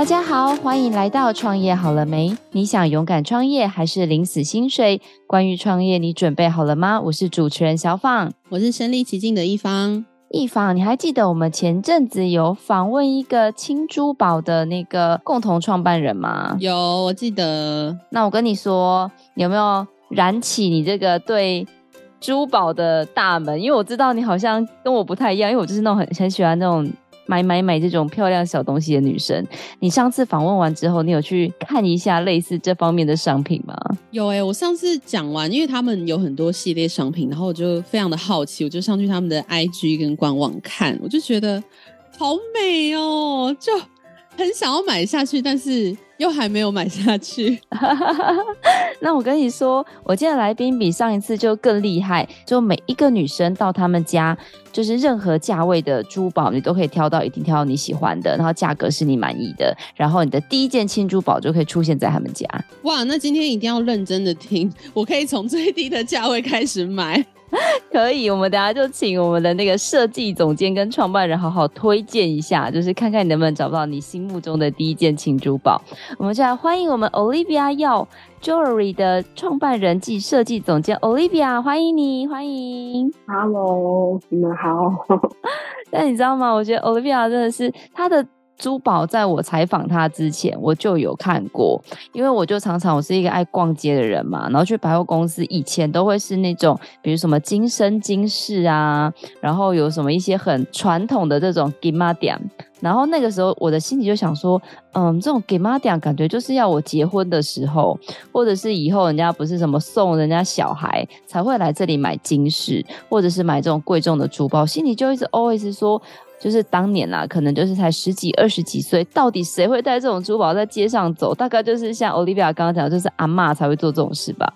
大家好，欢迎来到创业好了没？你想勇敢创业还是领死薪水？关于创业，你准备好了吗？我是主持人小放，我是身历其境的一方。一方，你还记得我们前阵子有访问一个轻珠宝的那个共同创办人吗？有，我记得。那我跟你说，有没有燃起你这个对珠宝的大门？因为我知道你好像跟我不太一样，因为我就是那种很很喜欢那种。买买买这种漂亮小东西的女生，你上次访问完之后，你有去看一下类似这方面的商品吗？有哎、我上次讲完，因为他们有很多系列商品，然后我就非常的好奇，我就上去他们的 IG 跟官网看，我就觉得好美哦，就很想要买下去，但是。又还没有买下去，那我跟你说，我今天的来宾比上一次就更厉害，就每一个女生到他们家，就是任何价位的珠宝，你都可以挑到，一定挑到你喜欢的，然后价格是你满意的，然后你的第一件轻珠宝就可以出现在他们家。哇，那今天一定要认真的听，我可以从最低的价位开始买。可以，我们等下就请我们的那个设计总监跟创办人好好推荐一下，就是看看你能不能找到你心目中的第一件情珠宝。我们就来欢迎我们 Olivia Yao Jewelry 的创办人暨设计总监 Olivia，欢迎你，欢迎。Hello，你们好。但你知道吗？我觉得 Olivia 真的是她的。珠宝在我采访他之前，我就有看过，因为我就常常我是一个爱逛街的人嘛，然后去百货公司，以前都会是那种，比如什么金生金饰啊，然后有什么一些很传统的这种金仔店，然后那个时候我的心里就想说，嗯，这种金仔店感觉就是要我结婚的时候，或者是以后人家不是什么送人家小孩才会来这里买金饰，或者是买这种贵重的珠宝，心里就一直 always 说。就是当年啊，可能就是才十几、二十几岁，到底谁会带这种珠宝在街上走？大概就是像 Olivia 刚刚讲，就是阿嬷才会做这种事吧。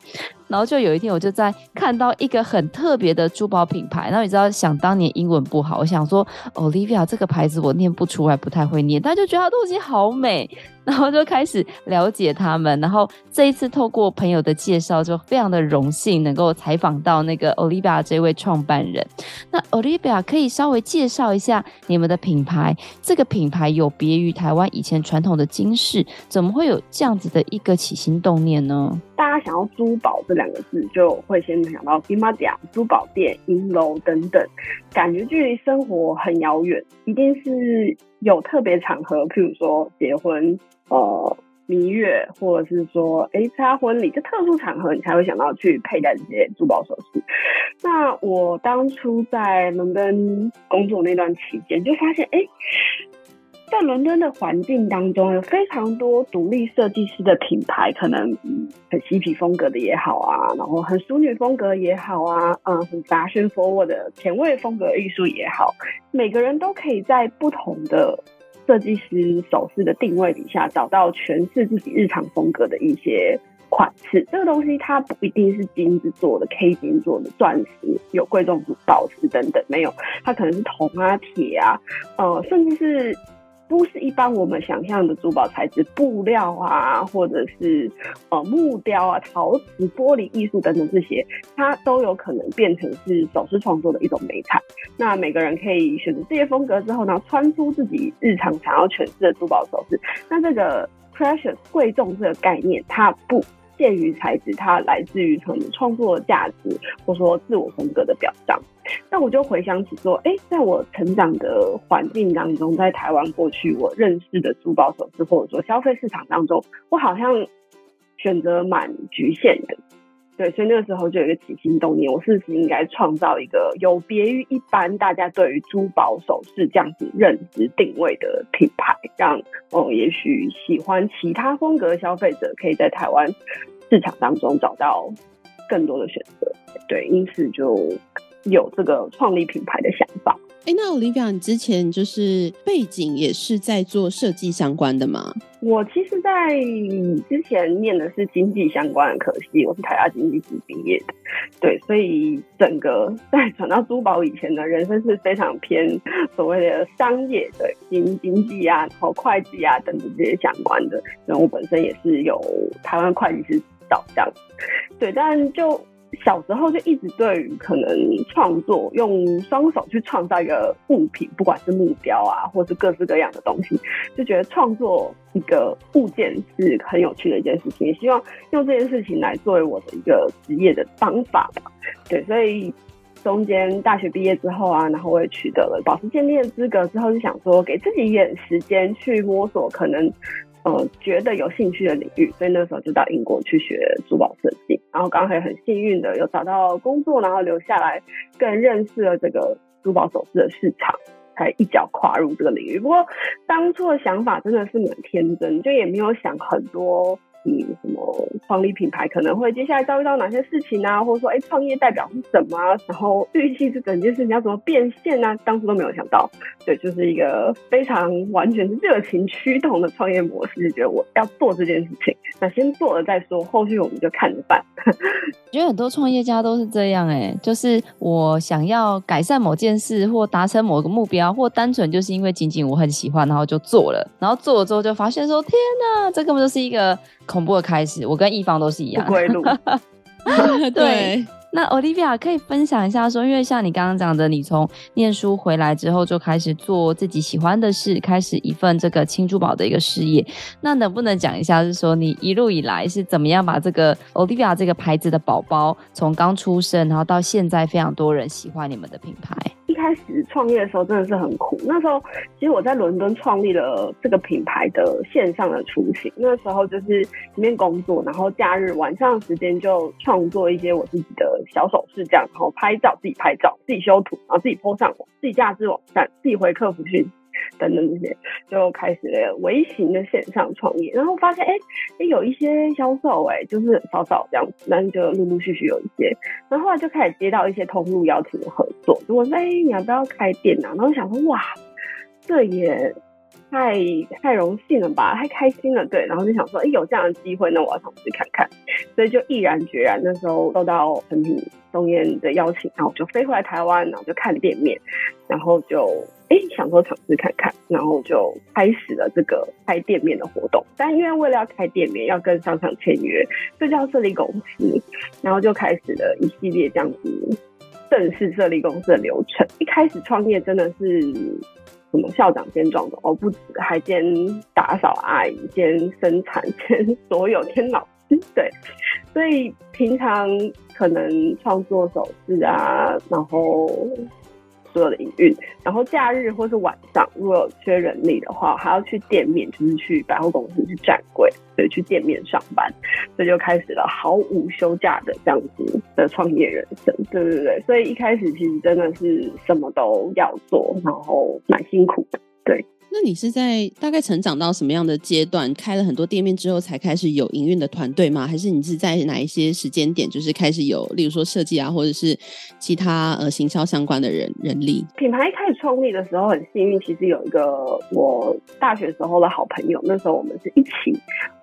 然后就有一天，我就在看到一个很特别的珠宝品牌。然后你知道，想当年英文不好，我想说 Olivia 这个牌子我念不出来，不太会念，但就觉得它东西好美，然后就开始了解他们。然后这一次透过朋友的介绍，就非常的荣幸能够采访到那个 Olivia 这位创办人。那 Olivia 可以稍微介绍一下你们的品牌？这个品牌有别于台湾以前传统的金饰，怎么会有这样子的一个起心动念呢？大家想要珠宝两个字，就会先想到金马甲、珠宝店、银楼等等，感觉距离生活很遥远。一定是有特别场合，譬如说结婚、呃蜜月，或者是说哎参加婚礼，就特殊场合，你才会想到去佩戴这些珠宝首饰。那我当初在伦敦工作那段期间，就发现哎。诶在伦敦的环境当中，有非常多独立设计师的品牌，可能很嬉皮风格的也好啊，然后很淑女风格也好啊，嗯，很 fashion forward 的前卫风格艺术也好，每个人都可以在不同的设计师首饰的定位底下，找到诠释自己日常风格的一些款式。这个东西它不一定是金子做的、K 金做的、钻石有贵重宝石等等，没有，它可能是铜啊、铁啊，呃，甚至是。不是一般我们想象的珠宝材质，布料啊，或者是呃木雕啊、陶瓷、玻璃艺术等等这些，它都有可能变成是首饰创作的一种美材。那每个人可以选择这些风格之后呢，穿出自己日常想要诠释的珠宝首饰。那这个 precious 贵重这个概念，它不。限于材质，它来自于可能创作价值，或说自我风格的表彰。那我就回想起说，哎、在我成长的环境当中，在台湾过去我认识的珠宝首饰，或者说消费市场当中，我好像选择蛮局限的。对，所以那个时候就有一个起心动念，我是不是应该创造一个有别于一般大家对于珠宝首饰这样子认知定位的品牌，让哦、也许喜欢其他风格的消费者可以在台湾市场当中找到更多的选择。对，因此就有这个创立品牌的想法。哎，那 Olivia，你之前就是背景也是在做设计相关的吗？我其实，在之前念的是经济相关的科系，我是台大经济系毕业的。对，所以整个 在转到珠宝以前的人生是非常偏所谓的商业的经经济啊，然后会计啊等等这些相关的。然后我本身也是有台湾会计师导向，对，但就。小时候就一直对于可能创作，用双手去创造一个物品，不管是木雕啊，或是各式各样的东西，就觉得创作一个物件是很有趣的一件事情，也希望用这件事情来作为我的一个职业的方法吧。对，所以中间大学毕业之后啊，然后我也取得了宝石鉴定的资格之后，就想说给自己一点时间去摸索，可能。呃，觉得有兴趣的领域，所以那时候就到英国去学珠宝设计，然后刚好很幸运的有找到工作，然后留下来，更认识了这个珠宝首饰的市场，才一脚跨入这个领域。不过当初的想法真的是蛮天真，就也没有想很多。嗯，什么创立品牌可能会接下来遭遇到哪些事情啊？或者说，哎，创业代表是什么？然后预期这整件事情要怎么变现啊？当初都没有想到，对，就是一个非常完全是热情驱动的创业模式，就觉得我要做这件事情，那先做了再说，后续我们就看着办。觉得很多创业家都是这样，哎，就是我想要改善某件事，或达成某个目标，或单纯就是因为仅仅我很喜欢，然后就做了，然后做了之后就发现说，天哪，这根本就是一个。恐怖的开始，我跟一方都是一样。不归路。对，那 Olivia 可以分享一下说，因为像你刚刚讲的，你从念书回来之后就开始做自己喜欢的事，开始一份这个轻珠宝的一个事业。那能不能讲一下，是说你一路以来是怎么样把这个 Olivia 这个牌子的宝宝，从刚出生，然后到现在非常多人喜欢你们的品牌？开始创业的时候真的是很苦。那时候其实我在伦敦创立了这个品牌的线上的雏形。那时候就是一面工作，然后假日晚上时间就创作一些我自己的小首饰，这样，然后拍照自己拍照，自己修图，然后自己 po 上网，自己架置网站，自己回客服讯。等等这些，就开始了微型的线上创业，然后发现哎有一些销售哎，就是少少这样子，但是就陆陆续续有一些，然后后来就开始接到一些通路邀请的合作，如果说哎你要不要开店啊？然后想说哇，这也太太荣幸了吧，太开心了，对，然后就想说哎有这样的机会，那我要尝试看看，所以就毅然决然，那时候受到诚品东燕的邀请，然后就飞回来台湾，然后就看店面，然后就。哎，想说尝试看看，然后就开始了这个开店面的活动。但因为为了要开店面，要跟商场签约，就叫设立公司，然后就开始了一系列这样子正式设立公司的流程。一开始创业真的是什么校长兼庄总哦，不止，还兼打扫阿姨，兼生产，兼所有，兼老师。对，所以平常可能创作首饰啊，然后。所有的营运，然后假日或是晚上，如果有缺人力的话，还要去店面，就是去百货公司去站柜，对，去店面上班，所以就开始了毫无休假的这样子的创业人生。对对对，所以一开始其实真的是什么都要做，然后蛮辛苦的，对。那你是在大概成长到什么样的阶段，开了很多店面之后，才开始有营运的团队吗？还是你是在哪一些时间点，就是开始有，例如说设计啊，或者是其他呃行销相关的人人力？品牌一开始创立的时候很幸运，其实有一个我大学时候的好朋友，那时候我们是一起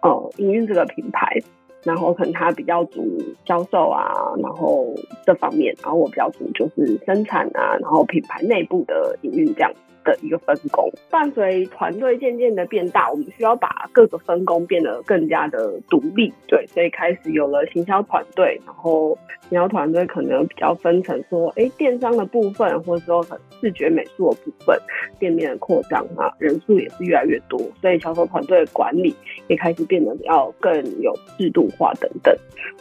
呃营运这个品牌，然后可能他比较主销售啊，然后这方面，然后我比较主就是生产啊，然后品牌内部的营运这样。的一个分工，伴随团队渐渐的变大，我们需要把各个分工变得更加的独立，对，所以开始有了行销团队，然后行销团队可能比较分成说，哎，电商的部分，或者说很视觉美术的部分，店面的扩张啊，人数也是越来越多，所以销售团队的管理也开始变得比较更有制度化等等，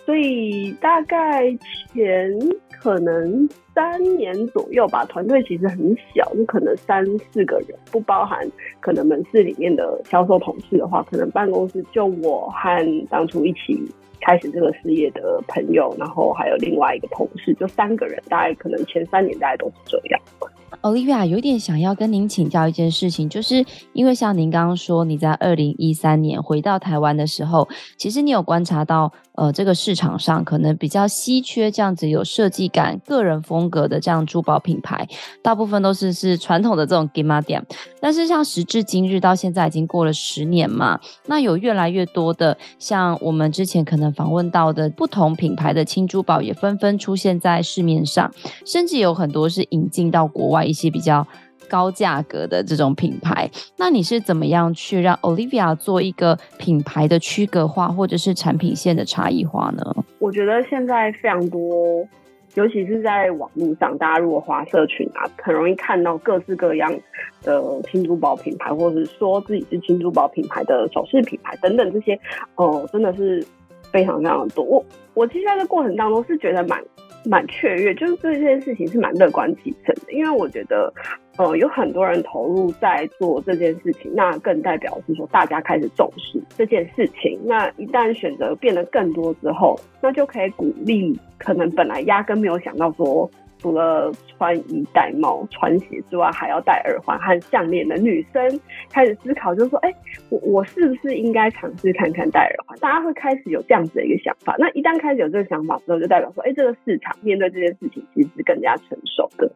所以大概前。可能三年左右吧，团队其实很小，就可能三四个人，不包含可能门市里面的销售同事的话，可能办公室就我和当初一起开始这个事业的朋友，然后还有另外一个同事，就三个人，大概可能前三年大概都是这样。Olivia 有点想要跟您请教一件事情，就是因为像您刚刚说，你在二零一三年回到台湾的时候，其实你有观察到，呃，这个市场上可能比较稀缺这样子有设计感、个人风格的这样珠宝品牌，大部分都是是传统的这种金仔店。但是像时至今日，到现在已经过了十年嘛，那有越来越多的像我们之前可能访问到的不同品牌的轻珠宝，也纷纷出现在市面上，甚至有很多是引进到国外。一些比较高价格的这种品牌。那你是怎么样去让 Olivia 做一个品牌的区隔化，或者是产品线的差异化呢？我觉得现在非常多。尤其是在网络上，大家如果滑社群啊，很容易看到各式各样的轻珠宝品牌，或者是说自己是轻珠宝品牌的首饰品牌等等这些，哦、呃，真的是非常非常多。我我其实在这过程当中是觉得蛮蛮雀跃，就是对这件事情是蛮乐观其成的，因为我觉得。呃，有很多人投入在做这件事情，那更代表是说大家开始重视这件事情。那一旦选择变得更多之后，那就可以鼓励可能本来压根没有想到说。除了穿衣戴帽、穿鞋之外，还要戴耳环和项链的女生开始思考，就是说，哎、我我是不是应该尝试看看戴耳环？大家会开始有这样子的一个想法。那一旦开始有这个想法之后，就代表说，哎、欸，这个市场面对这件事情其实是更加成熟的。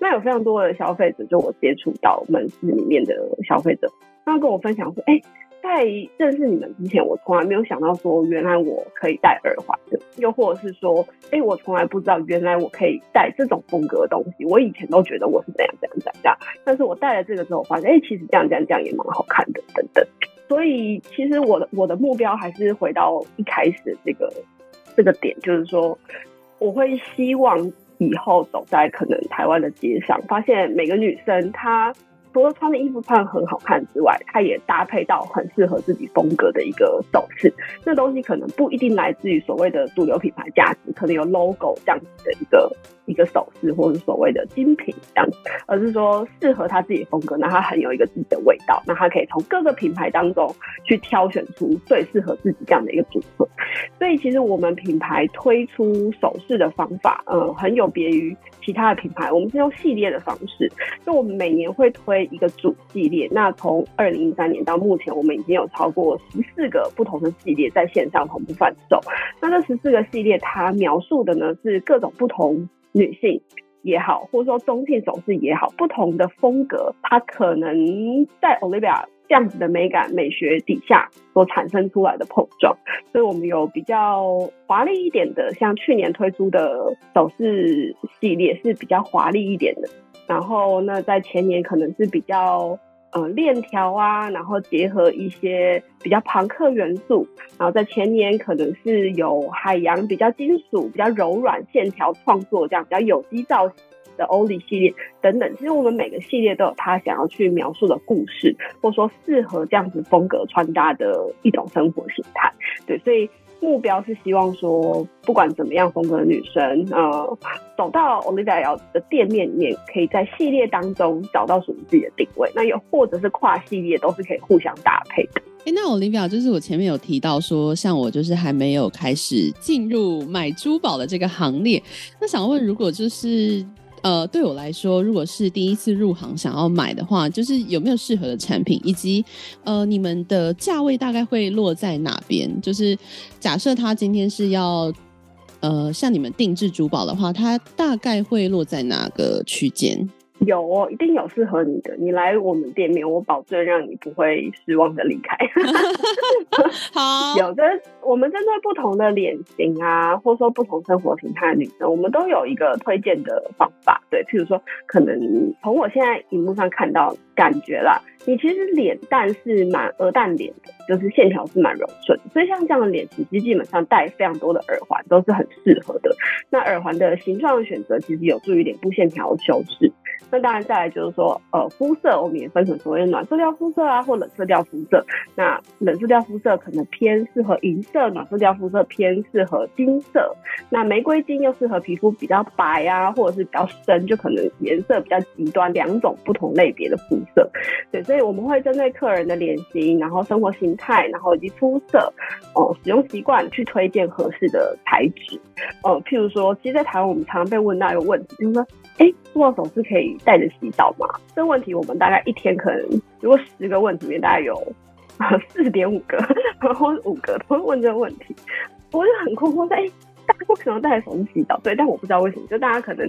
那有非常多的消费者，就我接触到门市里面的消费者，他跟我分享说，哎、在认识你们之前，我从来没有想到说，原来我可以戴耳环的，又或者是说，哎、我从来不知道原来我可以戴这种风格的东西。我以前都觉得我是怎样怎样怎样，但是我戴了这个之后，发现，哎、其实这样这样这样也蛮好看的，等等。所以，其实我的我的目标还是回到一开始这个这个点，就是说，我会希望以后走在可能台湾的街上，发现每个女生她。除了穿的衣服穿很好看之外，它也搭配到很适合自己风格的一个首饰。这东西可能不一定来自于所谓的主流品牌价值，可能有 logo 这样子的一个一个首饰，或者是所谓的精品这样，而是说适合他自己风格，那它很有一个自己的味道，那它可以从各个品牌当中去挑选出最适合自己这样的一个组合。所以其实我们品牌推出首饰的方法，呃，很有别于其他的品牌。我们是用系列的方式，就我们每年会推一个主系列。那从二零一三年到目前，我们已经有超过十四个不同的系列在线上同步贩售。那这十四个系列，它描述的呢是各种不同女性也好，或者说中性首饰也好，不同的风格，它可能在 Olivia。这样子的美感美学底下所产生出来的碰撞，所以我们有比较华丽一点的，像去年推出的首饰系列是比较华丽一点的。然后那在前年可能是比较呃链条啊，然后结合一些比较庞克元素。然后在前年可能是有海洋比较金属、比较柔软线条创作这样比较有机造型。的欧丽系列等等，其实我们每个系列都有他想要去描述的故事，或者说适合这样子风格穿搭的一种生活形态。对，所以目标是希望说，不管怎么样风格的女生，呃，走到 Olivia 的店面里面，可以在系列当中找到属于自己的定位。那又或者是跨系列，都是可以互相搭配的。哎、那 Olivia 就是我前面有提到说，像我就是还没有开始进入买珠宝的这个行列，那想问，如果就是。呃，对我来说，如果是第一次入行想要买的话，就是有没有适合的产品，以及呃，你们的价位大概会落在哪边？就是假设他今天是要呃向你们定制珠宝的话，它大概会落在哪个区间？有哦，一定有适合你的。你来我们店面，我保证让你不会失望的离开。好，有的，我们针对不同的脸型啊，或者说不同生活形态的女生，我们都有一个推荐的方法。对，譬如说，可能从我现在荧幕上看到感觉啦，你其实脸蛋是蛮鹅蛋脸的，就是线条是蛮柔顺，所以像这样的脸型，其实基本上戴非常多的耳环都是很适合的。那耳环的形状的选择，其实有助于脸部线条的修饰。那当然，再来就是说，呃，肤色我们也分成所谓暖色调肤色啊，或冷色调肤色。那冷色调肤色可能偏适合银色，暖色调肤色偏适合金色。那玫瑰金又适合皮肤比较白啊，或者是比较深，就可能颜色比较极端，两种不同类别的肤色。对，所以我们会针对客人的脸型，然后生活形，然后以及肤色，哦、呃，使用习惯去推荐合适的材质。呃，譬如说，其实，在台湾我们常常被问到一个问题，就是说，哎、欸，珠宝首饰可以戴着洗澡吗？这个问题我们大概一天可能，如果十个问题里面大概有 四点五个或五个都会问这个问题，我就很困惑在，欸，大家为什么戴着首饰洗澡？对，但我不知道为什么，就大家可能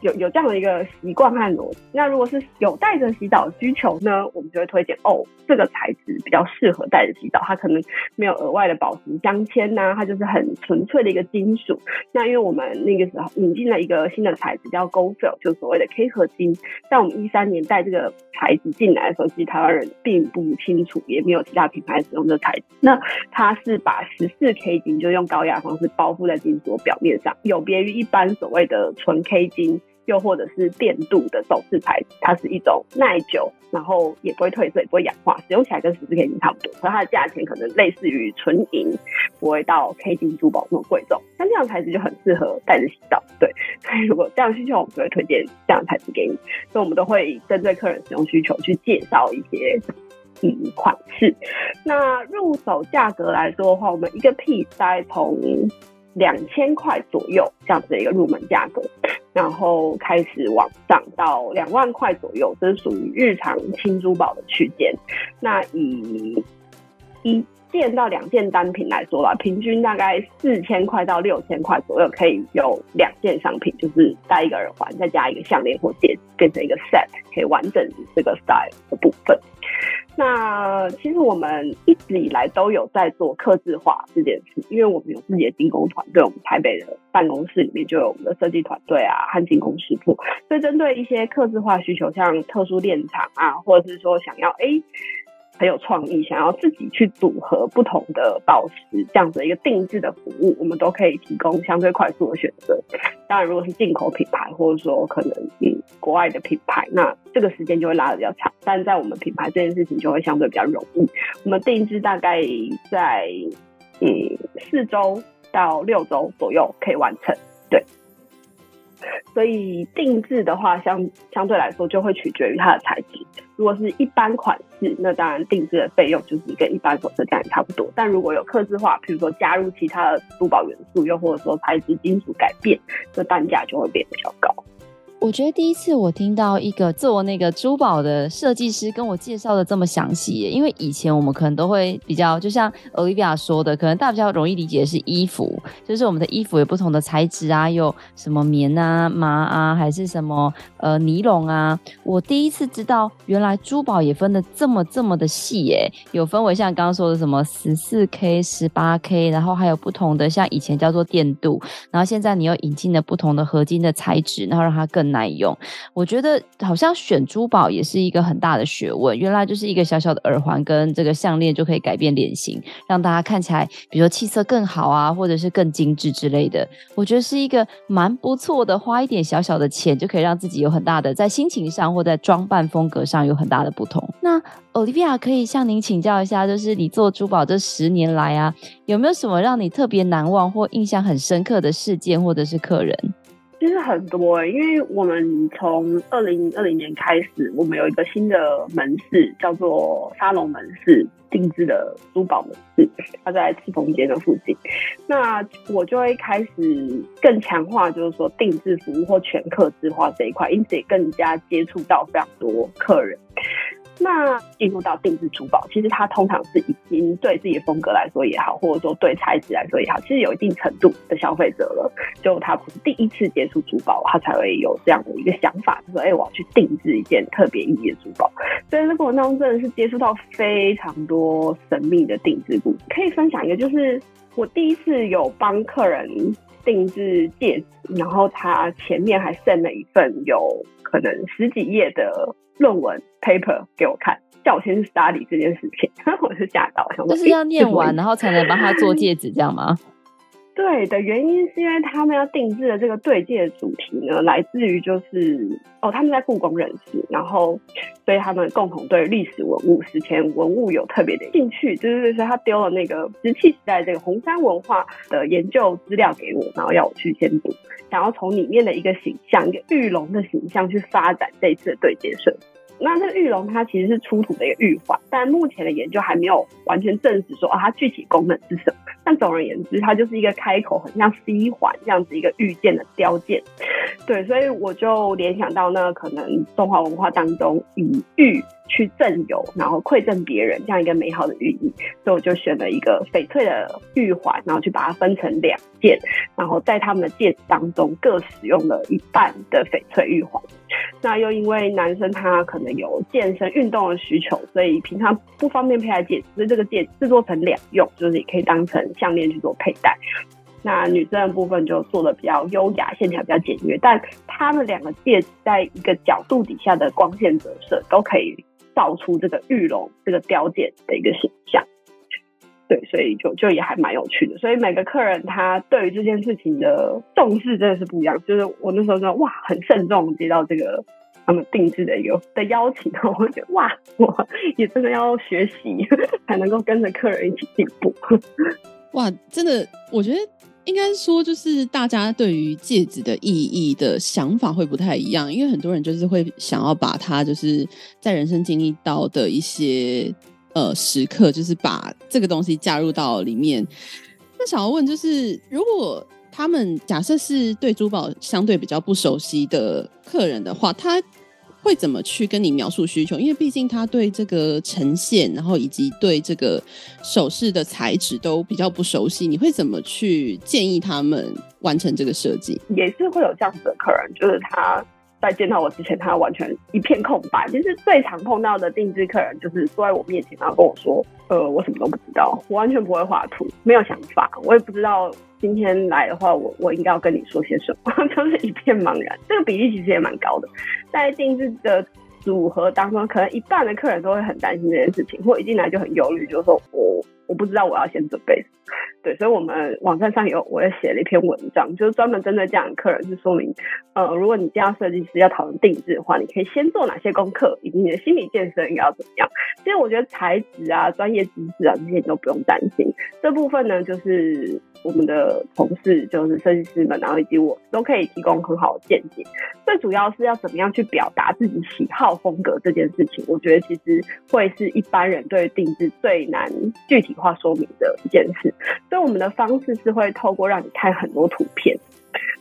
有有这样的一个习惯和逻辑。那如果是有带着洗澡需求呢，我们就会推荐哦，这个材质比较适合带着洗澡，它可能没有额外的保湿镶嵌呐，它就是很纯粹的一个金属。那因为我们那个时候引进了一个新的材质叫 Go-Fill，就所谓的 K 合金，在我们一三年带这个材质进来的时候，其实台湾人并不清楚，也没有其他品牌使用这材质。那它是把十四 K 金就用高压方式包覆在金属表面上，有别于一般所谓的纯 K 金。又或者是电镀的首饰材质，它是一种耐久，然后也不会褪色，也不会氧化，使用起来跟十四 K 金差不多，所以它的价钱可能类似于纯银，不会到 K 金珠宝那么贵重。像这样的材质就很适合带着洗澡，对。所以如果这样需求，我们就会推荐这样的材质给你。所以我们都会针对客人使用需求去介绍一些嗯款式。那入手价格来说的话，我们一个 piece 大概从两千块左右这样子的一个入门价格。然后开始往上到两万块左右，这是属于日常轻珠宝的区间。那以一件到两件单品来说吧，平均大概四千块到六千块左右，可以有两件商品，就是戴一个耳环，再加一个项链或戒指，变成一个 set，可以完整这个 style 的部分。那其实我们一直以来都有在做客制化这件事，因为我们有自己的精工团队，我们台北的办公室里面就有我们的设计团队啊和精工师傅，所以针对一些客制化需求，像特殊链场啊，或者是说想要哎。很有创意，想要自己去组合不同的宝石，这样子一个定制的服务，我们都可以提供相对快速的选择。当然，如果是进口品牌，或者说可能嗯国外的品牌，那这个时间就会拉得比较长。但在我们品牌这件事情就会相对比较容易。我们定制大概在嗯四周到六周左右可以完成，对。所以定制的话，相相对来说就会取决于它的材质。如果是一般款式，那当然定制的费用就是跟一般首饰价差不多。但如果有刻字化，比如说加入其他的珠宝元素，又或者说材质金属改变，这单价就会变得比较高。我觉得第一次我听到一个做那个珠宝的设计师跟我介绍的这么详细，因为以前我们可能都会比较，就像 Olivia 说的，可能大家比较容易理解是衣服，就是我们的衣服有不同的材质啊，有什么棉啊、麻啊，还是什么呃尼龙啊。我第一次知道，原来珠宝也分的这么这么的细耶，有分为像刚刚说的什么十四 K、十八 K，然后还有不同的，像以前叫做电镀，然后现在你又引进了不同的合金的材质，然后让它更。耐用，我觉得好像选珠宝也是一个很大的学问。原来就是一个小小的耳环跟这个项链就可以改变脸型，让大家看起来，比如说气色更好啊，或者是更精致之类的。我觉得是一个蛮不错的，花一点小小的钱就可以让自己有很大的在心情上或在装扮风格上有很大的不同。那 Olivia 可以向您请教一下，就是你做珠宝这十年来啊，有没有什么让你特别难忘或印象很深刻的事件或者是客人？其实很多、欸，因为我们从二零二零年开始，我们有一个新的门市，叫做沙龙门市，定制的珠宝门市，它在赤峰街的附近。那我就会开始更强化，就是说定制服务或全客制化这一块，因此也更加接触到非常多客人。那进入到定制珠宝，其实它通常是已经对自己的风格来说也好，或者说对材质来说也好，其实有一定程度的消费者了。就他不是第一次接触珠宝，他才会有这样的一个想法，就说：“哎、我要去定制一件特别意义的珠宝。”所以这过程当中真的是接触到非常多神秘的定制故事。可以分享一个，就是我第一次有帮客人定制戒指，然后他前面还 send 了一份有可能十几页的。论文 paper 给我看，叫我先去 study 这件事情，我是吓到，想就是要念完，然后才能帮他做戒指，这样吗？对的原因是因为他们要定制的这个对戒主题呢，来自于就是哦，他们在故宫认识，然后所以他们共同对历史文物、史前文物有特别的兴趣，就是说他丢了那个石器时代这个红山文化的研究资料给我，然后要我去先读，想要从里面的一个形象，一个玉龙的形象去发展这一次的对戒设计。那这个玉龙它其实是出土的一个玉环，但目前的研究还没有完全证实说啊，它具体功能是什么。但总而言之，它就是一个开口很像 C 环这样子一个玉件的雕件。对，所以我就联想到那可能中华文化当中以玉去赠友，然后馈赠别人这样一个美好的寓意，所以我就选了一个翡翠的玉环，然后去把它分成两件，然后在他们的戒指当中各使用了一半的翡翠玉环。那又因为男生他可能有健身运动的需求，所以平常不方便佩戴戒指，所以这个戒制作成两用，就是也可以当成项链去做佩戴。那女生的部分就做的比较优雅，线条比较简约，但他们两个戒指在一个角度底下的光线折射，都可以造出这个玉龙这个雕件的一个形象。对，所以就就也还蛮有趣的。所以每个客人他对于这件事情的重视真的是不一样。就是我那时候说哇，很慎重接到这个他们定制的一个的邀请，然 后我觉得哇，我也真的要学习，才能够跟着客人一起进步。哇，真的，我觉得应该说，就是大家对于戒指的意义的想法会不太一样，因为很多人就是会想要把它就是在人生经历到的一些呃时刻，就是把这个东西加入到里面。那想要问，就是如果他们假设是对珠宝相对比较不熟悉的客人的话，他会怎么去跟你描述需求？因为毕竟他对这个呈现，然后以及对这个首饰的材质都比较不熟悉，你会怎么去建议他们完成这个设计？也是会有这样子的客人，就是他在见到我之前，他完全一片空白。其实最常碰到的定制客人，就是坐在我面前，然后跟我说：“呃，我什么都不知道，我完全不会画图，没有想法，我也不知道。”今天来的话，我我应该要跟你说些什么？就是一片茫然。这个比例其实也蛮高的，在定制的组合当中，可能一半的客人都会很担心这件事情，或一进来就很忧虑，就说我我不知道我要先准备。对，所以我们网站上有我也写了一篇文章，就是专门针对这样的客人，是说明，呃，如果你这样设计师要讨论定制的话，你可以先做哪些功课，以及你的心理建设应该要怎么样。其实我觉得材质啊、专业知识啊这些你都不用担心，这部分呢就是。我们的同事就是设计师们，然后以及我都可以提供很好的见解。最主要是要怎么样去表达自己喜好风格这件事情，我觉得其实会是一般人对定制最难具体化说明的一件事。所以我们的方式是会透过让你看很多图片。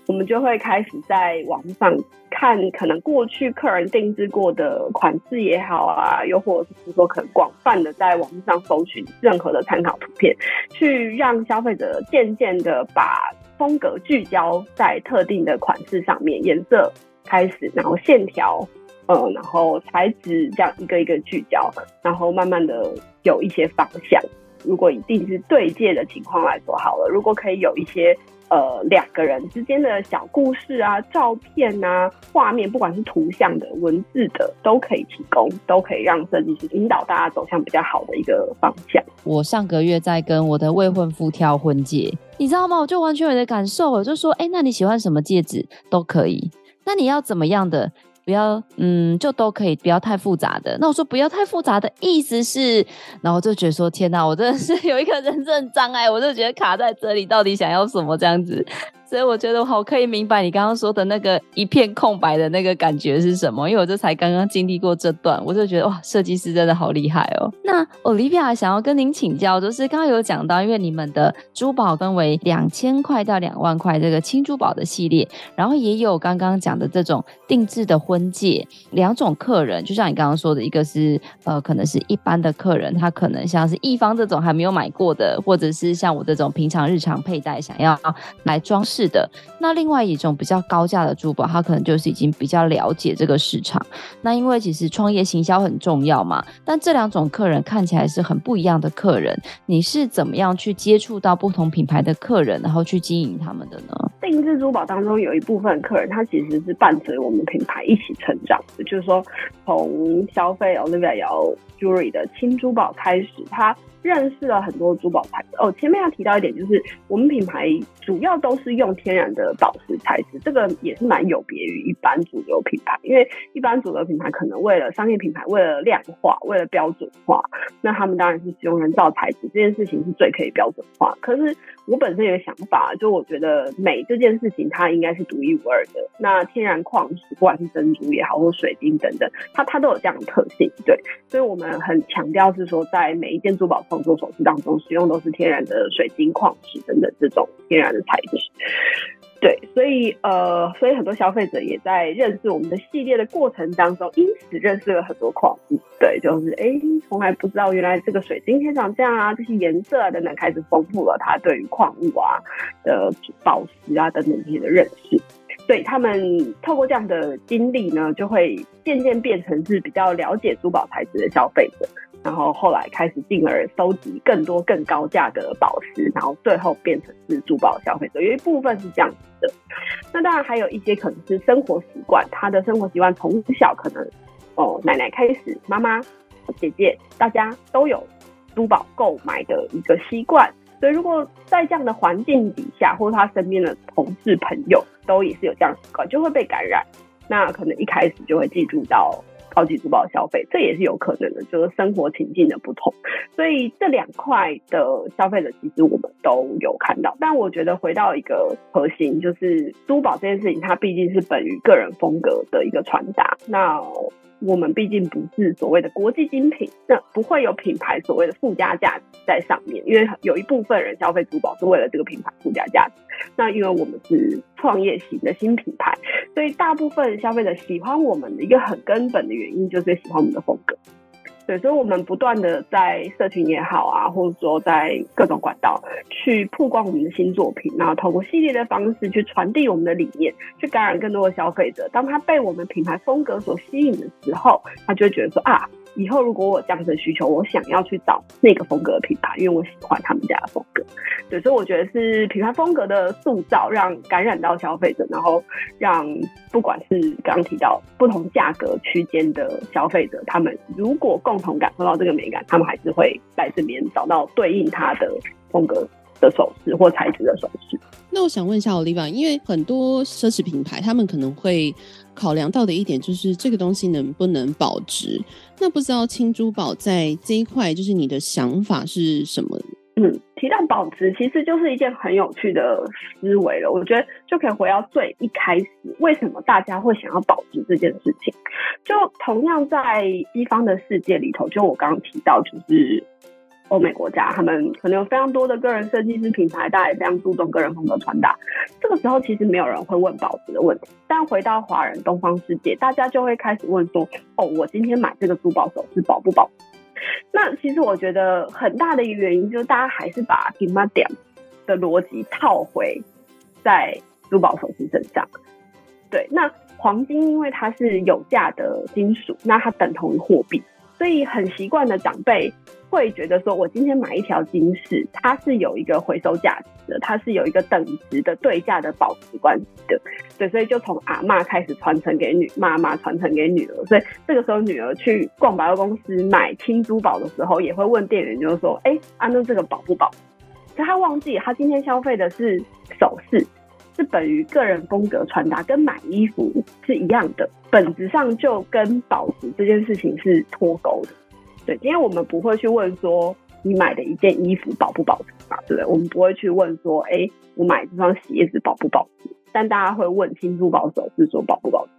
我们就会开始在网上看，可能过去客人定制过的款式也好啊，又或者是说可能广泛的在网上搜寻任何的参考图片，去让消费者渐渐的把风格聚焦在特定的款式上面，颜色开始，然后线条，呃，然后材质这样一个一个聚焦，然后慢慢的有一些方向。如果一定是对戒的情况来说好了，如果可以有一些。呃，两个人之间的小故事啊、照片啊、画面，不管是图像的、文字的，都可以提供，都可以让设计师引导大家走向比较好的一个方向。我上个月在跟我的未婚夫挑婚戒，你知道吗？我就完全有的感受，我就说，哎，那你喜欢什么戒指都可以，那你要怎么样的？不要，嗯，就都可以，不要太复杂的。那我说不要太复杂的意思是，然后我就觉得说，天哪，我真的是有一个人生障碍，我就觉得卡在这里，到底想要什么这样子。所以我觉得我好可以明白你刚刚说的那个一片空白的那个感觉是什么，因为我这才刚刚经历过这段，我就觉得哇，设计师真的好厉害哦。那 Olivia 想要跟您请教，就是刚刚有讲到，因为你们的珠宝分为两千块到两万块这个轻珠宝的系列，然后也有刚刚讲的这种定制的婚戒，两种客人，就像你刚刚说的，一个是呃，可能是一般的客人，他可能像是一方这种还没有买过的，或者是像我这种平常日常佩戴想要来装饰。是的，那另外一种比较高价的珠宝，它可能就是已经比较了解这个市场。那因为其实创业行销很重要嘛，但这两种客人看起来是很不一样的客人。你是怎么样去接触到不同品牌的客人，然后去经营他们的呢？定制珠宝当中有一部分客人，他其实是伴随我们品牌一起成长的，就是说从消费 Olivia 姚 Jewelry 的轻珠宝开始，他。认识了很多珠宝牌子哦。前面要提到一点，就是我们品牌主要都是用天然的宝石材质，这个也是蛮有别于一般主流品牌。因为一般主流品牌可能为了商业品牌，为了量化，为了标准化，那他们当然是使用人造材质，这件事情是最可以标准化。可是我本身有个想法，就我觉得美这件事情它应该是独一无二的。那天然矿石，不管是珍珠也好，或水晶等等，它它都有这样的特性。对，所以我们很强调是说，在每一件珠宝创作首饰当中，使用都是天然的水晶、矿石等等这种天然的材质。对，所以呃，所以很多消费者也在认识我们的系列的过程当中，因此认识了很多矿物。对，就是哎，从来不知道原来这个水晶天长这样啊，这些颜色啊等等，开始丰富了他对于矿物啊的宝石啊等等这些的认识。对他们透过这样的经历呢，就会渐渐变成是比较了解珠宝材质的消费者。然后后来开始进而收集更多更高价格的宝石，然后最后变成是珠宝消费者。有一部分是这样子的，那当然还有一些可能是生活习惯，他的生活习惯从小可能哦奶奶开始，妈妈、姐姐，大家都有珠宝购买的一个习惯。所以如果在这样的环境底下，或者他身边的同事朋友都也是有这样习惯，就会被感染。那可能一开始就会记住到。超级珠宝消费，这也是有可能的，就是生活情境的不同。所以这两块的消费者，其实我们都有看到。但我觉得回到一个核心，就是珠宝这件事情，它毕竟是本于个人风格的一个传达。那我们毕竟不是所谓的国际精品，那不会有品牌所谓的附加价值在上面，因为有一部分人消费珠宝是为了这个品牌附加价值。那因为我们是创业型的新品牌，所以大部分消费者喜欢我们的一个很根本的原因，就是喜欢我们的风格。对，所以我们不断的在社群也好啊，或者说在各种管道去曝光我们的新作品，然后通过系列的方式去传递我们的理念，去感染更多的消费者。当他被我们品牌风格所吸引的时候，他就会觉得说啊。以后如果我有这样子的需求，我想要去找那个风格的品牌，因为我喜欢他们家的风格。对，所以我觉得是品牌风格的塑造，让感染到消费者，然后让不管是刚刚提到不同价格区间的消费者，他们如果共同感受到这个美感，他们还是会来这边找到对应他的风格的首饰或材质的首饰。那我想问一下 o l i v a 因为很多奢侈品牌，他们可能会考量到的一点就是这个东西能不能保值。那不知道青珠宝在这一块，就是你的想法是什么？嗯，提到保值，其实就是一件很有趣的思维了。我觉得就可以回到最一开始，为什么大家会想要保值这件事情？就同样在西方的世界里头，就我刚刚提到，就是。欧美国家，他们可能有非常多的个人设计师品牌，大家也非常注重个人风格穿搭。这个时候，其实没有人会问保值的问题。但回到华人东方世界，大家就会开始问说：“哦，我今天买这个珠宝首饰保不保值？”那其实我觉得很大的一个原因，就是大家还是把金马奖的逻辑套回在珠宝首饰身上。对，那黄金因为它是有价的金属，那它等同于货币。所以很习惯的长辈会觉得说，我今天买一条金饰，它是有一个回收价值的，它是有一个等值的对价的保值关系的。对，所以就从阿嬷开始传承给女妈妈，传承给女儿。所以这个时候女儿去逛百货公司买轻珠宝的时候，也会问店员，就是说，哎，啊，那这个保不保？可他忘记，他今天消费的是首饰。是本于个人风格传达，跟买衣服是一样的，本质上就跟保值这件事情是脱钩的。对，今天我们不会去问说你买的一件衣服保不保值嘛，对不对？我们不会去问说，哎、我买这双鞋子保不保值？但大家会问轻珠宝首饰说保不保值？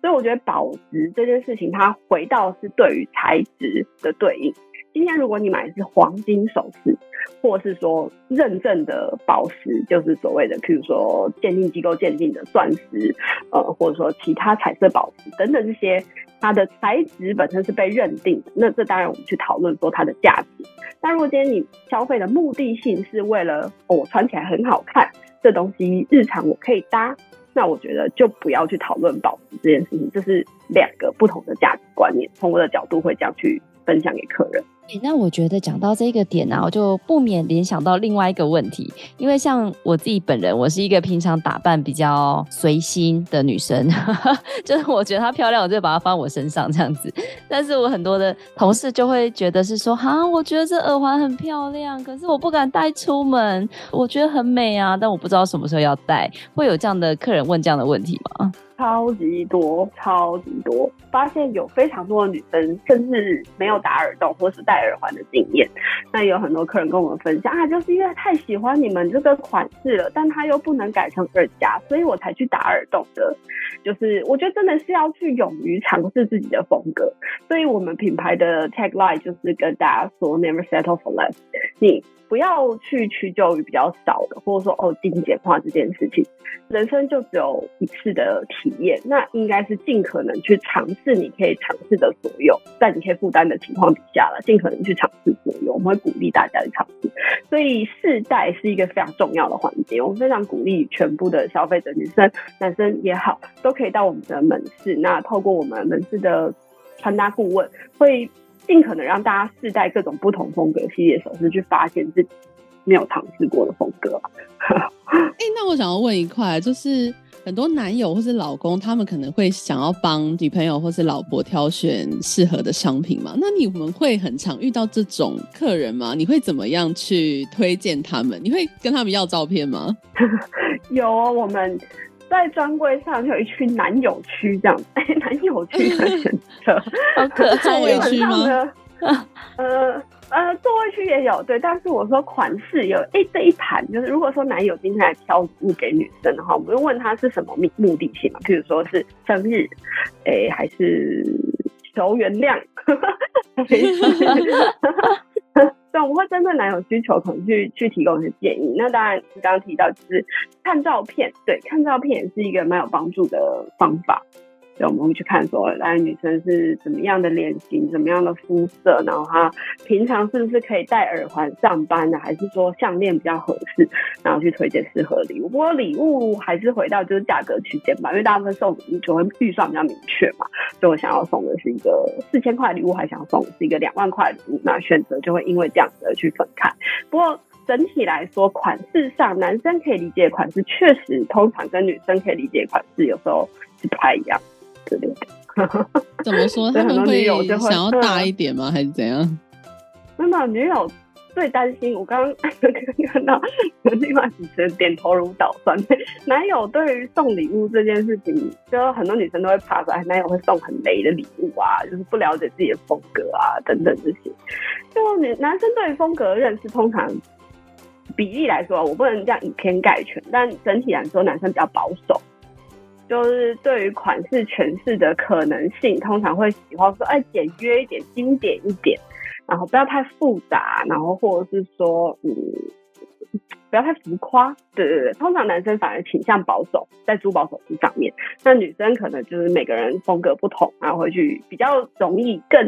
所以我觉得保值这件事情，它回到是对于材质的对应。今天如果你买的是黄金首饰，或是说认证的宝石，就是所谓的，譬如说鉴定机构鉴定的钻石，呃，或者说其他彩色宝石等等这些，它的材质本身是被认定的，那这当然我们去讨论说它的价值。但如果今天你消费的目的性是为了，哦，我穿起来很好看，这东西日常我可以搭，那我觉得就不要去讨论宝石这件事情，这是两个不同的价值观念。从我的角度会这样去分享给客人。欸，那我觉得讲到这个点呢，我就不免联想到另外一个问题，因为像我自己本人，我是一个平常打扮比较随心的女生，就是我觉得她漂亮，我就把它放我身上这样子。但是我很多的同事就会觉得是说，哈，我觉得这耳环很漂亮，可是我不敢戴出门，我觉得很美啊，但我不知道什么时候要戴。会有这样的客人问这样的问题吗？超级多，超级多，发现有非常多的女生甚至没有打耳洞或是戴耳环的经验。那有很多客人跟我们分享啊，就是因为太喜欢你们这个款式了，但他又不能改成耳夹，所以我才去打耳洞的。就是我觉得真的是要去勇于尝试自己的风格。所以我们品牌的 tagline 就是跟大家说 Never settle for less。你不要去屈就于比较少的，或者说哦精简化这件事情。人生就只有一次的体验，那应该是尽可能去尝试你可以尝试的所有，在你可以负担的情况底下了，尽可能去尝试所有。我们会鼓励大家去尝试，所以试戴是一个非常重要的环节。我们非常鼓励全部的消费者，女生、男生也好，都可以到我们的门市。那透过我们门市的穿搭顾问，会尽可能让大家试戴各种不同风格系列首饰，去发现自己没有尝试过的风格。哎、欸，那我想要问一块，就是很多男友或是老公，他们可能会想要帮女朋友或是老婆挑选适合的商品嘛？那你们会很常遇到这种客人吗？你会怎么样去推荐他们？你会跟他们要照片吗？有哦，我们在专柜上就有一区男友区这样，哎、欸，男友区的选择，好可爱座位区吗？呃。呃，座位区也有对，但是我说款式有，哎，这一盘就是如果说男友今天来挑礼物给女生的话，我们就问他是什么目目的性嘛，譬如说是生日，哎，还是求原谅，所 我会针对男友需求，可能去去提供一些建议。那当然，你刚刚提到就是看照片，对，看照片也是一个蛮有帮助的方法。所以，我们会去看说，来女生是怎么样的脸型，怎么样的肤色，然后她平常是不是可以戴耳环上班的，还是说项链比较合适，然后去推荐适合礼物。不过礼物还是回到就是价格区间吧，因为大部分送礼物就会预算比较明确嘛，所以我想要送的是一个四千块礼物，还想要送的是一个两万块礼物，那选择就会因为这样子而去分开。不过整体来说，款式上男生可以理解款式，确实通常跟女生可以理解款式有时候是不太一样。怎么说？他们会想要大一点吗？还是怎样？那么女友最担心，我刚刚看到另外主持人点头如捣蒜。男友对于送礼物这件事情，就很多女生都会怕说，哎，男友会送很雷的礼物啊，就是不了解自己的风格啊，等等这些。就女男生对于风格的认识，通常比例来说，我不能这样以偏概全，但整体来说，男生比较保守。就是对于款式诠释的可能性，通常会喜欢说，哎，简约一点，经典一点，然后不要太复杂，然后或者是说，嗯，不要太浮夸。对对对，通常男生反而倾向保守，在珠宝首饰上面，那女生可能就是每个人风格不同，然后会去比较容易更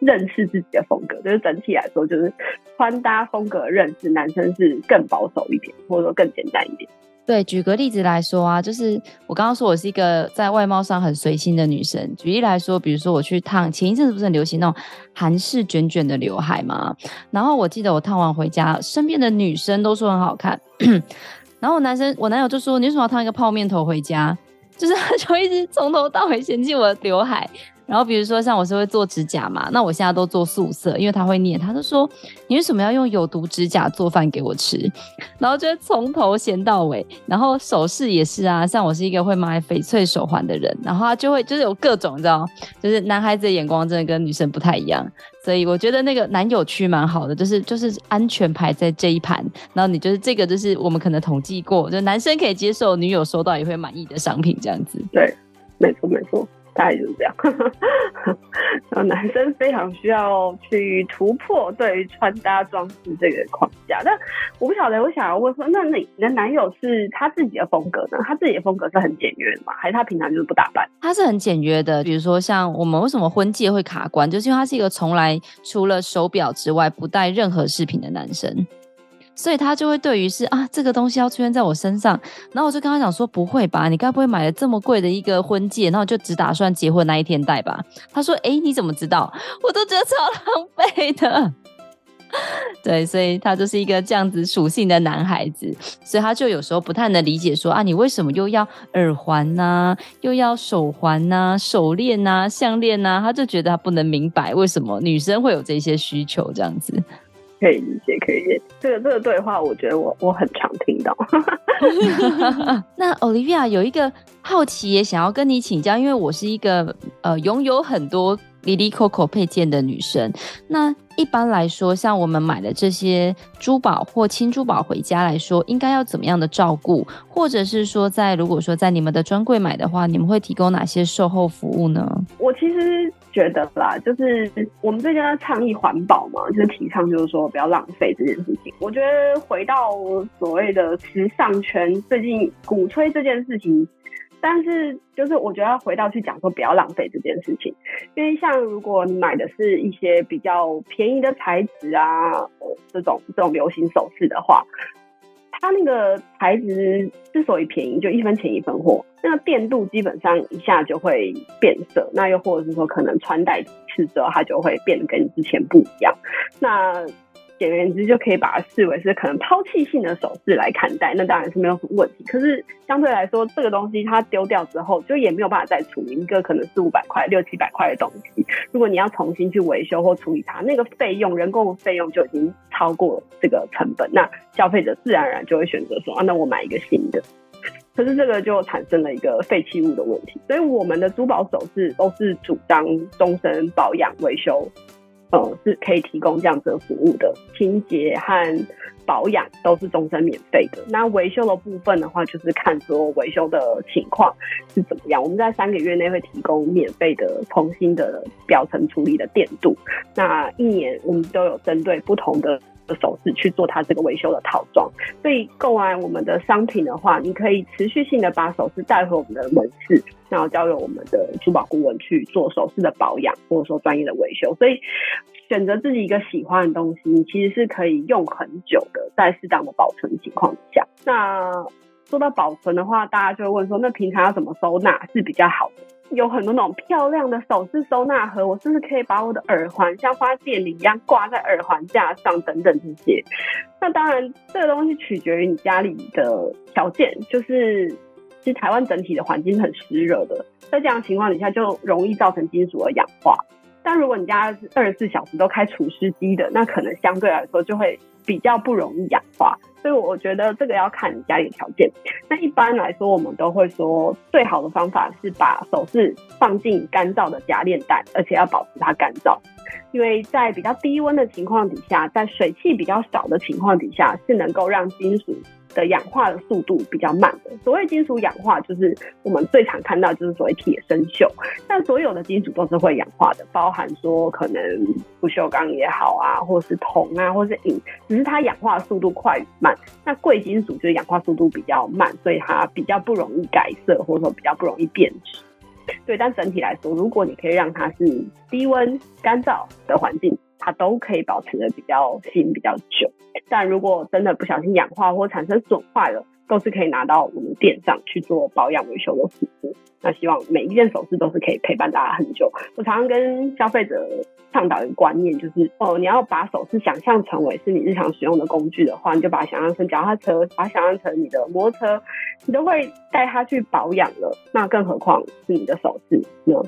认识自己的风格。就是整体来说，就是穿搭风格认识，男生是更保守一点，或者说更简单一点。对，举个例子来说啊，就是我刚刚说我是一个在外貌上很随性的女生。举例来说，比如说我去烫，前一阵子不是很流行那种韩式卷卷的刘海吗？然后我记得我烫完回家，身边的女生都说很好看。然后我男生，我男友就说：“你为什么要烫一个泡面头回家？” 就是他就一直从头到尾嫌弃我的刘海。然后比如说像我是会做指甲嘛，那我现在都做素色，因为他会念，他就说，你为什么要用有毒指甲做饭给我吃？然后就会从头闲到尾。然后首饰也是啊，像我是一个会买翡翠手环的人，然后他就会就是有各种，你知道，就是男孩子的眼光真的跟女生不太一样。所以我觉得那个男友区蛮好的，就是就是安全牌在这一盘，然后你就是这个就是我们可能统计过，就男生可以接受，女友收到也会满意的商品这样子。对，没错没错。大概就是这样，然后男生非常需要去突破对于穿搭装饰这个框架。但我不晓得，我想要问说，那你的男友是他自己的风格呢？他自己的风格是很简约的吗？还是他平常就是不打扮？他是很简约的。比如说，像我们为什么婚戒会卡关，就是因为他是一个从来除了手表之外不戴任何饰品的男生。所以他就会对于是啊，这个东西要出现在我身上，然后我就跟他讲说，不会吧，你该不会买了这么贵的一个婚戒，然后就只打算结婚那一天戴吧？他说，哎，你怎么知道？我都觉得超浪费的。对，所以他就是一个这样子属性的男孩子，所以他就有时候不太能理解说啊，你为什么又要耳环呐，又要手环呐，手链呐，项链呐？他就觉得他不能明白为什么女生会有这些需求这样子。可以理解，可以理解。这个这个对话，我觉得我我很常听到。那 Olivia 有一个好奇，也想要跟你请教，因为我是一个呃拥有很多丽丽 COCO 配件的女生。那一般来说，像我们买的这些珠宝或轻珠宝回家来说，应该要怎么样的照顾？或者是说，在如果说在你们的专柜买的话，你们会提供哪些售后服务呢？我其实觉得啦，就是我们最近要倡议环保嘛，就是提倡就是说不要浪费这件事情。我觉得回到所谓的时尚圈，最近鼓吹这件事情。但是，就是我觉得要回到去讲说不要浪费这件事情，因为像如果你买的是一些比较便宜的材质啊，这种这种流行首饰的话，它那个材质之所以便宜，就一分钱一分货，那个电镀基本上一下就会变色，那又或者是说可能穿戴几次之后，它就会变得跟之前不一样，那。简而言之，就可以把它视为是可能抛弃性的首饰来看待，那当然是没有什么问题。可是相对来说，这个东西它丢掉之后，就也没有办法再处理一个可能四五百块、六七百块的东西。如果你要重新去维修或处理它，那个费用、人工的费用就已经超过这个成本。那消费者自然而然就会选择说啊，那我买一个新的。可是这个就产生了一个废弃物的问题。所以我们的珠宝首饰都是主张终身保养维修。呃，是可以提供这样子的服务的，清洁和保养都是终身免费的。那维修的部分的话，就是看说维修的情况是怎么样。我们在三个月内会提供免费的重新的表层处理的电镀。那一年我们都有针对不同的。的首饰去做它这个维修的套装，所以购完我们的商品的话，你可以持续性的把首饰带回我们的门市，然后交由我们的珠宝顾问去做首饰的保养，或者说专业的维修。所以选择自己一个喜欢的东西，你其实是可以用很久的，在适当的保存情况下。那说到保存的话，大家就会问说，那平常要怎么收纳是比较好的？有很多那种漂亮的首饰收纳盒，我是不是可以把我的耳环像花店里一样挂在耳环架上等等这些？那当然，这个东西取决于你家里的条件，就是其实台湾整体的环境很湿热的，在这样情况底下就容易造成金属的氧化。但如果你家二十四小时都开除湿机的，那可能相对来说就会比较不容易氧化。所以我觉得这个要看你家里的条件。那一般来说，我们都会说，最好的方法是把首饰放进干燥的夹链袋，而且要保持它干燥。因为在比较低温的情况底下，在水汽比较少的情况底下，是能够让金属的氧化的速度比较慢的。所谓金属氧化，就是我们最常看到就是所谓铁生锈。但所有的金属都是会氧化的，包含说可能不锈钢也好啊，或是铜啊，或是银，只是它氧化速度快慢。那贵金属就是氧化速度比较慢，所以它比较不容易改色，或者说比较不容易变质。对，但整体来说，如果你可以让它是低温干燥的环境，它都可以保持的比较新、比较久。但如果真的不小心氧化或产生损坏了，都是可以拿到我们店上去做保养维修的服务。那希望每一件首饰都是可以陪伴大家很久。我常常跟消费者倡导一个观念，就是哦，你要把首饰想象成为是你日常使用的工具的话，你就把它想象成脚踏车，把它想象成你的摩托车，你都会带它去保养了。那更何况是你的首饰呢？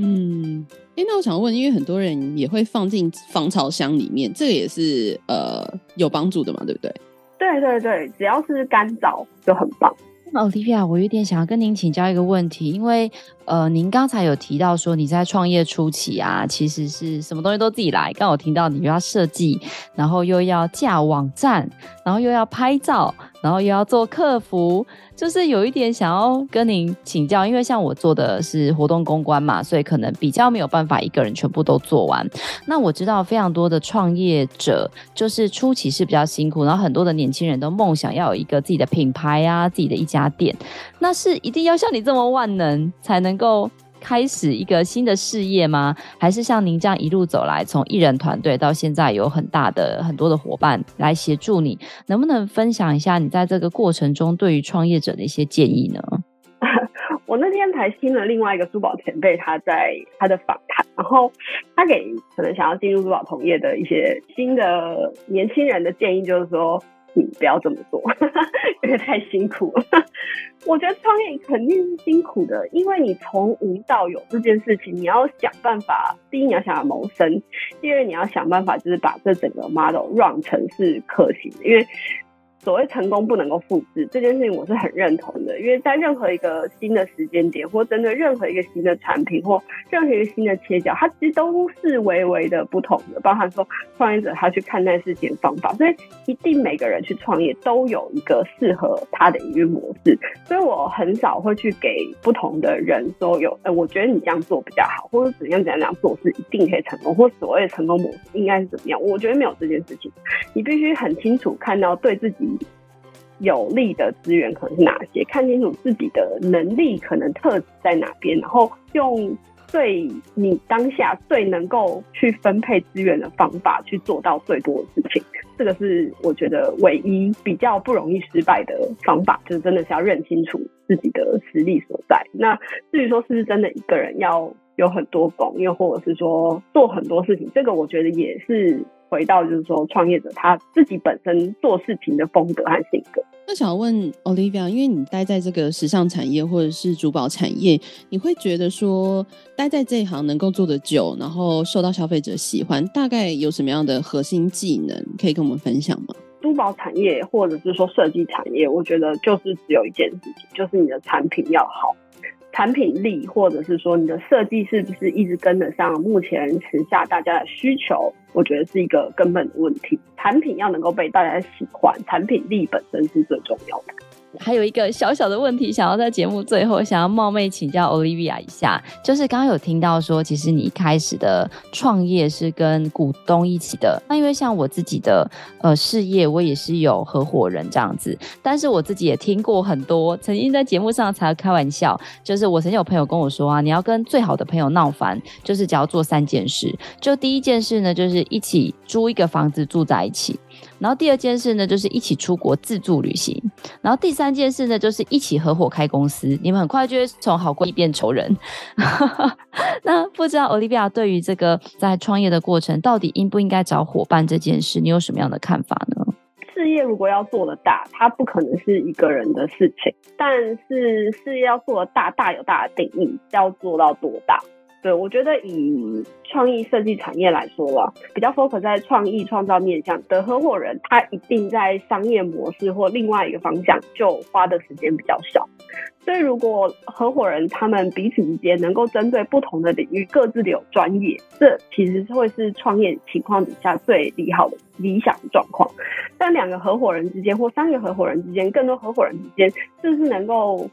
嗯，哎，那我想问，因为很多人也会放进防潮箱里面，这个也是呃有帮助的嘛，对不对？对对对，只要是干燥就很棒。那 Olivia，我有点想要跟您请教一个问题，因为呃，您刚才有提到说你在创业初期啊，其实是什么东西都自己来。刚我听到你又要设计，然后又要架网站，然后又要拍照，然后又要做客服，就是有一点想要跟您请教，因为像我做的是活动公关嘛，所以可能比较没有办法一个人全部都做完。那我知道非常多的创业者，就是初期是比较辛苦，然后很多的年轻人都梦想要有一个自己的品牌啊，自己的一家店，那是一定要像你这么万能才能够开始一个新的事业吗？还是像您这样一路走来，从一人团队到现在有很大的很多的伙伴来协助你，能不能分享一下你在这个过程中对于创业者的一些建议呢？我那天才听了另外一个珠宝前辈他在他的访谈，然后他给可能想要进入珠宝同业的一些新的年轻人的建议，就是说。你不要这么做，因为太辛苦了。我觉得创业肯定是辛苦的，因为你从无到有这件事情，你要想办法。第一，你要想要谋生；第二，你要想办法，就是把这整个 model run 成是可行的。因为所谓成功不能够复制这件事情，我是很认同的。因为在任何一个新的时间点，或针对任何一个新的产品，或任何一个新的切角，它其实都是微微的不同的。包含说创业者他去看待事情的方法，所以一定每个人去创业都有一个适合他的营运模式。所以我很少会去给不同的人说有，呃，我觉得你这样做比较好，或者怎样怎样怎样做是一定可以成功，或所谓的成功模式应该是怎么样？我觉得没有这件事情，你必须很清楚看到对自己。有利的资源可能是哪些？看清楚自己的能力可能特质在哪边，然后用最你当下最能够去分配资源的方法去做到最多的事情。这个是我觉得唯一比较不容易失败的方法，就是真的是要认清楚自己的实力所在。那至于说是不是真的一个人要有很多工，又或者是说做很多事情，这个我觉得也是。回到就是说，创业者他自己本身做事情的风格和性格。那想问 Olivia，因为你待在这个时尚产业或者是珠宝产业，你会觉得说待在这一行能够做得久，然后受到消费者喜欢，大概有什么样的核心技能可以跟我们分享吗？珠宝产业或者是说设计产业，我觉得就是只有一件事情，就是你的产品要好。产品力，或者是说你的设计是不是一直跟得上目前时下大家的需求？我觉得是一个根本的问题。产品要能够被大家喜欢，产品力本身是最重要的。还有一个小小的问题，想要在节目最后想要冒昧请教 Olivia 一下，就是刚刚有听到说，其实你一开始的创业是跟股东一起的。那因为像我自己的呃事业，我也是有合伙人这样子，但是我自己也听过很多，曾经在节目上才开玩笑，就是我曾经有朋友跟我说啊，你要跟最好的朋友闹翻，就是只要做三件事，就第一件事呢，就是一起租一个房子住在一起。然后第二件事呢，就是一起出国自助旅行。然后第三件事呢，就是一起合伙开公司。你们很快就会从好闺蜜变仇人。那不知道 Olivia 对于这个在创业的过程，到底应不应该找伙伴这件事，你有什么样的看法呢？事业如果要做得大，它不可能是一个人的事情。但是事业要做得大，大有大的定义，要做到多大？对，我觉得以创意设计产业来说吧，比较 focus 在创意创造面向的合伙人，他一定在商业模式或另外一个方向就花的时间比较少。所以，如果合伙人他们彼此之间能够针对不同的领域各自的有专业，这其实会是创业情况底下最利好的理想状况。但两个合伙人之间或三个合伙人之间，更多合伙人之间，是不是能够？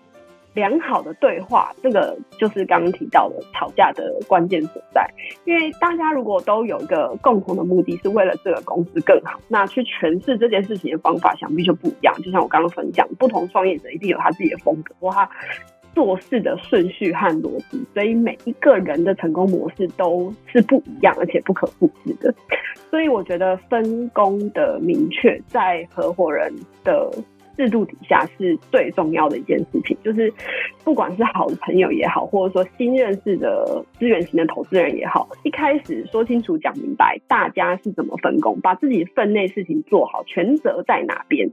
良好的对话，这个就是刚刚提到的吵架的关键所在。因为大家如果都有一个共同的目的，是为了这个公司更好，那去诠释这件事情的方法，想必就不一样。就像我刚刚分享，不同创业者一定有他自己的风格，或他做事的顺序和逻辑，所以每一个人的成功模式都是不一样，而且不可复制的。所以我觉得分工的明确，在合伙人的。制度底下是最重要的一件事情，就是不管是好的朋友也好，或者说新认识的资源型的投资人也好，一开始说清楚、讲明白，大家是怎么分工，把自己分内事情做好，权责在哪边，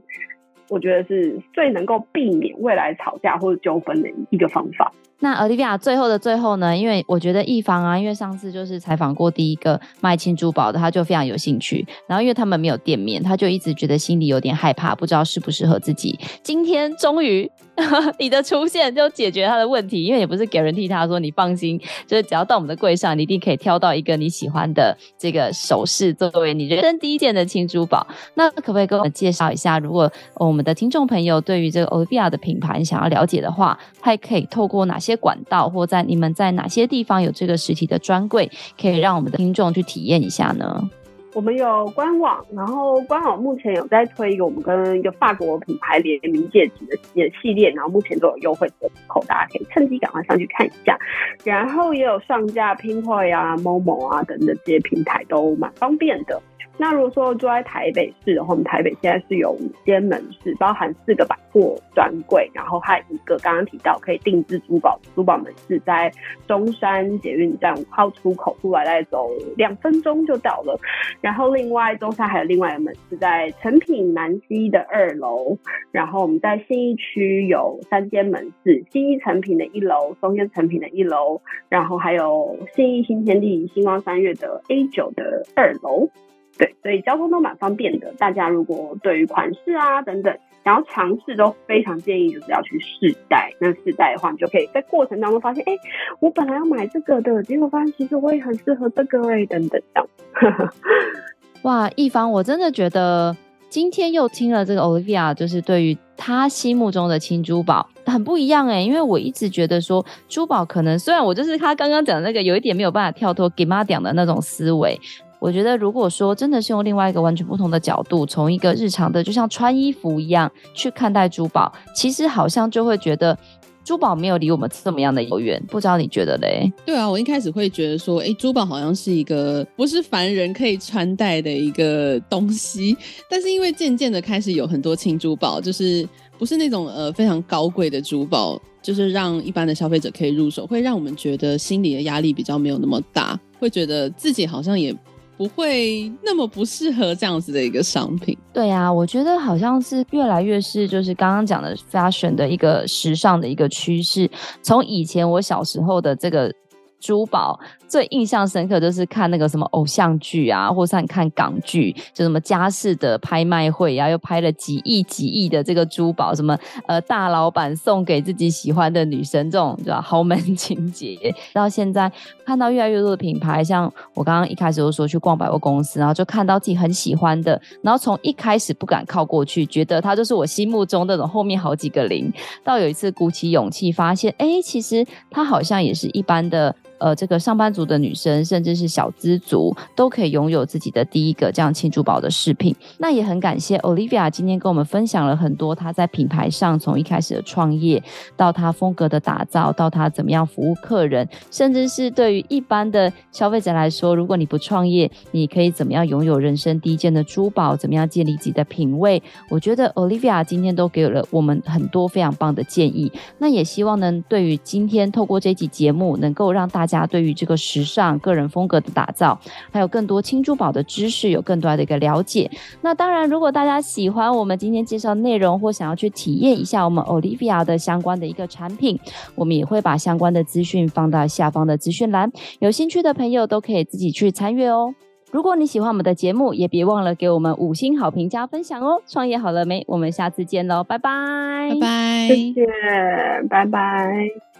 我觉得是最能够避免未来吵架或者纠纷的一个方法。那 Olivia 最后的最后呢，因为我觉得一方啊，因为上次就是采访过第一个卖轻珠宝的，他就非常有兴趣。然后因为他们没有店面，他就一直觉得心里有点害怕，不知道适不适合自己。今天终于 你的出现就解决他的问题，因为也不是 guarantee 他说你放心，就是只要到我们的柜上，你一定可以挑到一个你喜欢的这个首饰作为你人生第一件的轻珠宝。那可不可以给我们介绍一下，如果我们的听众朋友对于这个 Olivia 的品牌想要了解的话，他也可以透过哪些些？管道或在你们在哪些地方有这个实体的专柜，可以让我们的听众去体验一下呢？我们有官网，然后官网目前有在推一个我们跟一个法国品牌联名戒指的系列，然后目前都有优惠折扣，大家可以趁机赶快上去看一下。然后也有上架 Pinkoi 啊、Momo 啊等等这些平台都蛮方便的。那如果说住在台北市的话，我们台北现在是有五间门市，包含四个百货专柜，然后还有一个刚刚提到可以定制珠宝珠宝门市，在中山捷运站五号出口出来，再走两分钟就到了。然后另外中山还有另外一个门市在诚品南西的二楼，然后我们在信义区有三间门市，信义诚品的一楼，松烟诚品的一楼，然后还有信义新天地星光三月的 A 九的二楼。对，所以交通都蛮方便的。大家如果对于款式啊等等想要尝试，都非常建议就是要去试戴。那试戴的话，你就可以在过程当中发现，哎，我本来要买这个的，结果发现其实我也很适合这个哎，等等这样。哇，一方，我真的觉得今天又听了这个 Olivia，就是对于她心目中的轻珠宝很不一样哎，因为我一直觉得说珠宝可能虽然我就是她刚刚讲的那个有一点没有办法跳脱给妈讲的那种思维。我觉得，如果说真的是用另外一个完全不同的角度，从一个日常的，就像穿衣服一样去看待珠宝，其实好像就会觉得珠宝没有离我们这么样的遥远。不知道你觉得嘞？对啊，我一开始会觉得说，哎，珠宝好像是一个不是凡人可以穿戴的一个东西。但是因为渐渐的开始有很多轻珠宝，就是不是那种呃非常高贵的珠宝，就是让一般的消费者可以入手，会让我们觉得心里的压力比较没有那么大，会觉得自己好像也。不会那么不适合这样子的一个商品。对、啊，我觉得好像是越来越是，就是刚刚讲的 fashion 的一个时尚的一个趋势。从以前我小时候的这个。珠宝最印象深刻就是看那个什么偶像剧啊，或是看港剧，就什么家世的拍卖会啊，又拍了几亿几亿的这个珠宝，什么呃大老板送给自己喜欢的女生这种，对吧？豪门情节。到现在看到越来越多的品牌，像我刚刚一开始就说去逛百货公司，然后就看到自己很喜欢的，然后从一开始不敢靠过去，觉得它就是我心目中那种后面好几个零，到有一次鼓起勇气发现，哎，其实它好像也是一般的。呃，这个上班族的女生，甚至是小资族，都可以拥有自己的第一个这样轻珠宝的饰品。那也很感谢 Olivia 今天跟我们分享了很多她在品牌上从一开始的创业，到她风格的打造，到她怎么样服务客人，甚至是对于一般的消费者来说，如果你不创业，你可以怎么样拥有人生第一件的珠宝，怎么样建立自己的品味。我觉得 Olivia 今天都给了我们很多非常棒的建议。那也希望呢，对于今天透过这集节目，能够让大家。家对于这个时尚、个人风格的打造，还有更多轻珠宝的知识，有更多的一个了解。那当然，如果大家喜欢我们今天介绍内容，或想要去体验一下我们 Olivia 的相关的一个产品，我们也会把相关的资讯放到下方的资讯栏。有兴趣的朋友都可以自己去参阅哦。如果你喜欢我们的节目，也别忘了给我们五星好评加分享哦。创业好了没？我们下次见喽，拜拜，拜拜，谢谢，拜拜。